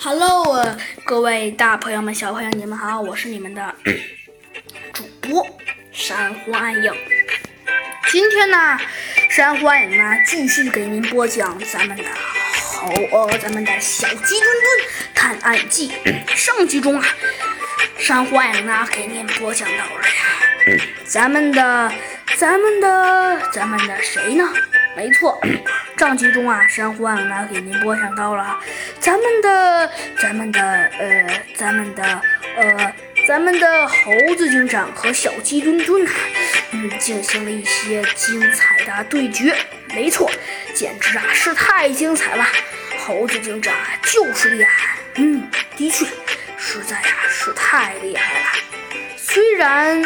Hello，各位大朋友们、小朋友，你们好，我是你们的 主播珊瑚暗影。今天呢，珊瑚暗影呢继续给您播讲咱们的好呃咱们的小鸡墩墩探案记。上集中啊，珊瑚暗影呢给您播讲到了呀，咱们的咱们的咱们的谁呢？没错，上集中啊，珊瑚暗影呢给您播讲到了咱们的、咱们的、呃、咱们的、呃、咱们的猴子警长和小鸡墩墩啊，嗯，进行了一些精彩的对决。没错，简直啊是太精彩了！猴子警长啊就是厉害，嗯，的确，实在啊是太厉害了。虽然，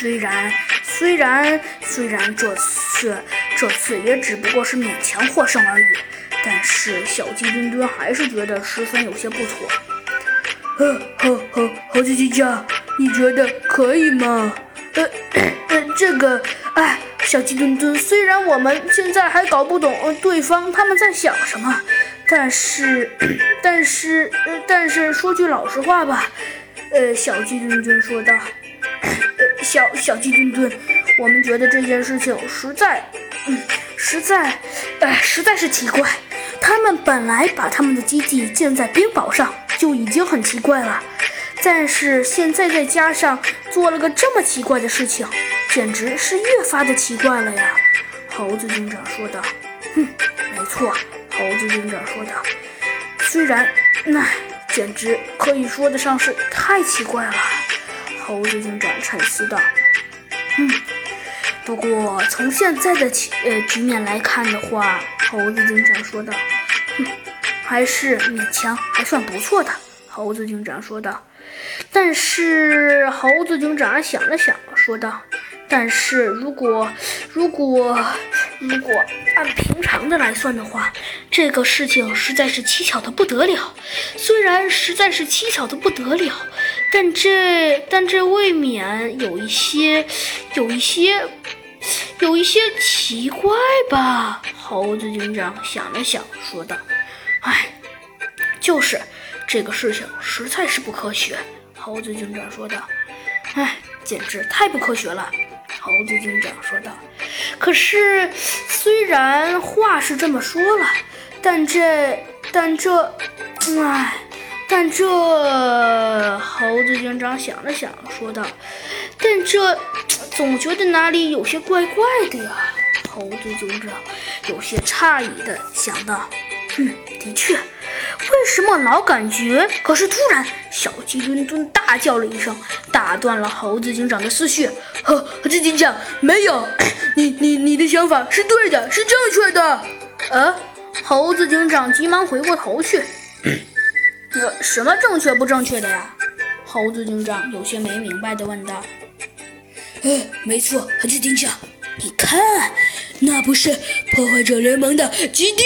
虽然，虽然，虽然这次。这次也只不过是勉强获胜而已，但是小鸡墩墩还是觉得十分有些不妥。呃，呵呵猴子警长，你觉得可以吗？呃呃，这个，哎，小鸡墩墩，虽然我们现在还搞不懂对方他们在想什么，但是，但是，但是说句老实话吧，呃，小鸡墩墩说道，小小鸡墩墩，我们觉得这件事情实在。嗯，实在，呃，实在是奇怪。他们本来把他们的基地建在冰堡上就已经很奇怪了，但是现在再加上做了个这么奇怪的事情，简直是越发的奇怪了呀！猴子警长说道。哼，没错，猴子警长说道。虽然，那简直可以说得上是太奇怪了。猴子警长沉思道。嗯。不过从现在的呃局面来看的话，猴子警长说道：“哼，还是勉强还算不错的。”猴子警长说道。但是猴子警长想了想，说道：“但是如果如果如果按平常的来算的话，这个事情实在是蹊跷的不得了。虽然实在是蹊跷的不得了，但这但这未免有一些有一些。”有一些奇怪吧？猴子警长想了想，说道：“哎，就是，这个事情实在是不科学。”猴子警长说道：“哎，简直太不科学了。”猴子警长说道：“可是，虽然话是这么说了，但这，但这，哎，但这……”猴子警长想了想，说道：“但这……”总觉得哪里有些怪怪的呀，猴子警长有些诧异的想到。嗯，的确，为什么老感觉？可是突然，小鸡墩墩大叫了一声，打断了猴子警长的思绪。猴猴子警长，没有，你你你的想法是对的，是正确的。呃，猴子警长急忙回过头去。呃，什么正确不正确的呀？猴子警长有些没明白的问道。哎，没错，猴子警长，你看，那不是破坏者联盟的基地。